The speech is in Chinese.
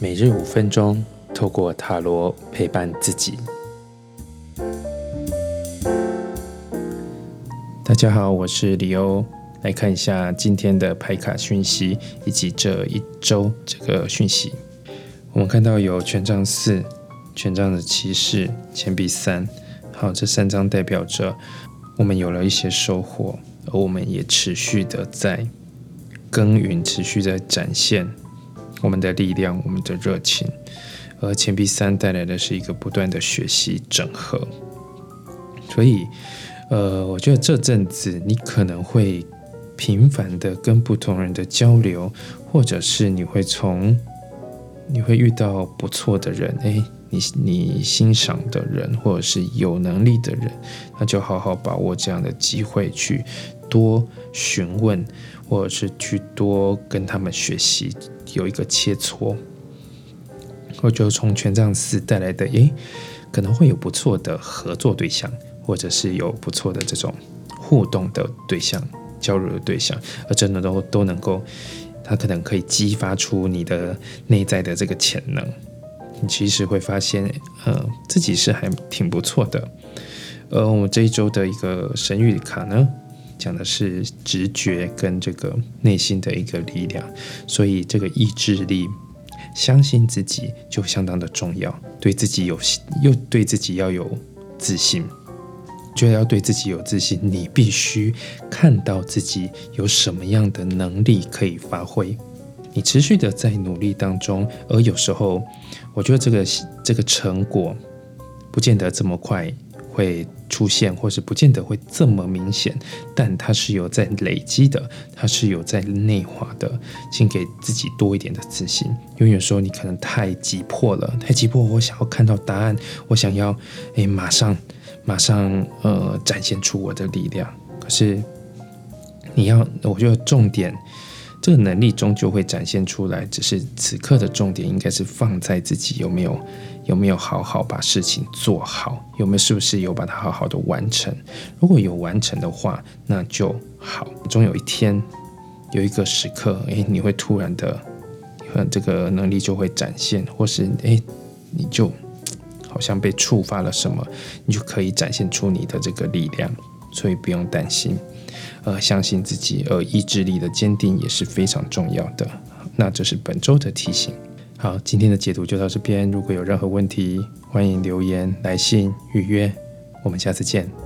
每日五分钟，透过塔罗陪伴自己。大家好，我是李欧，来看一下今天的牌卡讯息以及这一周这个讯息。我们看到有权杖四、权杖的骑士、钱币三，好，这三张代表着我们有了一些收获，而我们也持续的在耕耘，持续在展现。我们的力量，我们的热情，而钱币三带来的是一个不断的学习整合。所以，呃，我觉得这阵子你可能会频繁的跟不同人的交流，或者是你会从你会遇到不错的人，诶，你你欣赏的人，或者是有能力的人，那就好好把握这样的机会去多询问，或者是去多跟他们学习。有一个切磋，或者从权杖四带来的，诶，可能会有不错的合作对象，或者是有不错的这种互动的对象、交流的对象，而真的都都能够，它可能可以激发出你的内在的这个潜能。你其实会发现，呃，自己是还挺不错的。而我这一周的一个神谕卡呢？讲的是直觉跟这个内心的一个力量，所以这个意志力，相信自己就相当的重要。对自己有又对自己要有自信，觉得要对自己有自信，你必须看到自己有什么样的能力可以发挥。你持续的在努力当中，而有时候，我觉得这个这个成果不见得这么快。会出现，或是不见得会这么明显，但它是有在累积的，它是有在内化的。请给自己多一点的自信，因为有时候你可能太急迫了，太急迫，我想要看到答案，我想要诶马上马上呃展现出我的力量。可是你要，我觉得重点。这个能力终究会展现出来，只是此刻的重点应该是放在自己有没有有没有好好把事情做好，有没有是不是有把它好好的完成。如果有完成的话，那就好。终有一天有一个时刻，诶，你会突然的，这个能力就会展现，或是诶，你就好像被触发了什么，你就可以展现出你的这个力量，所以不用担心。呃，相信自己，而意志力的坚定也是非常重要的。那这是本周的提醒。好，今天的解读就到这边。如果有任何问题，欢迎留言、来信、预约。我们下次见。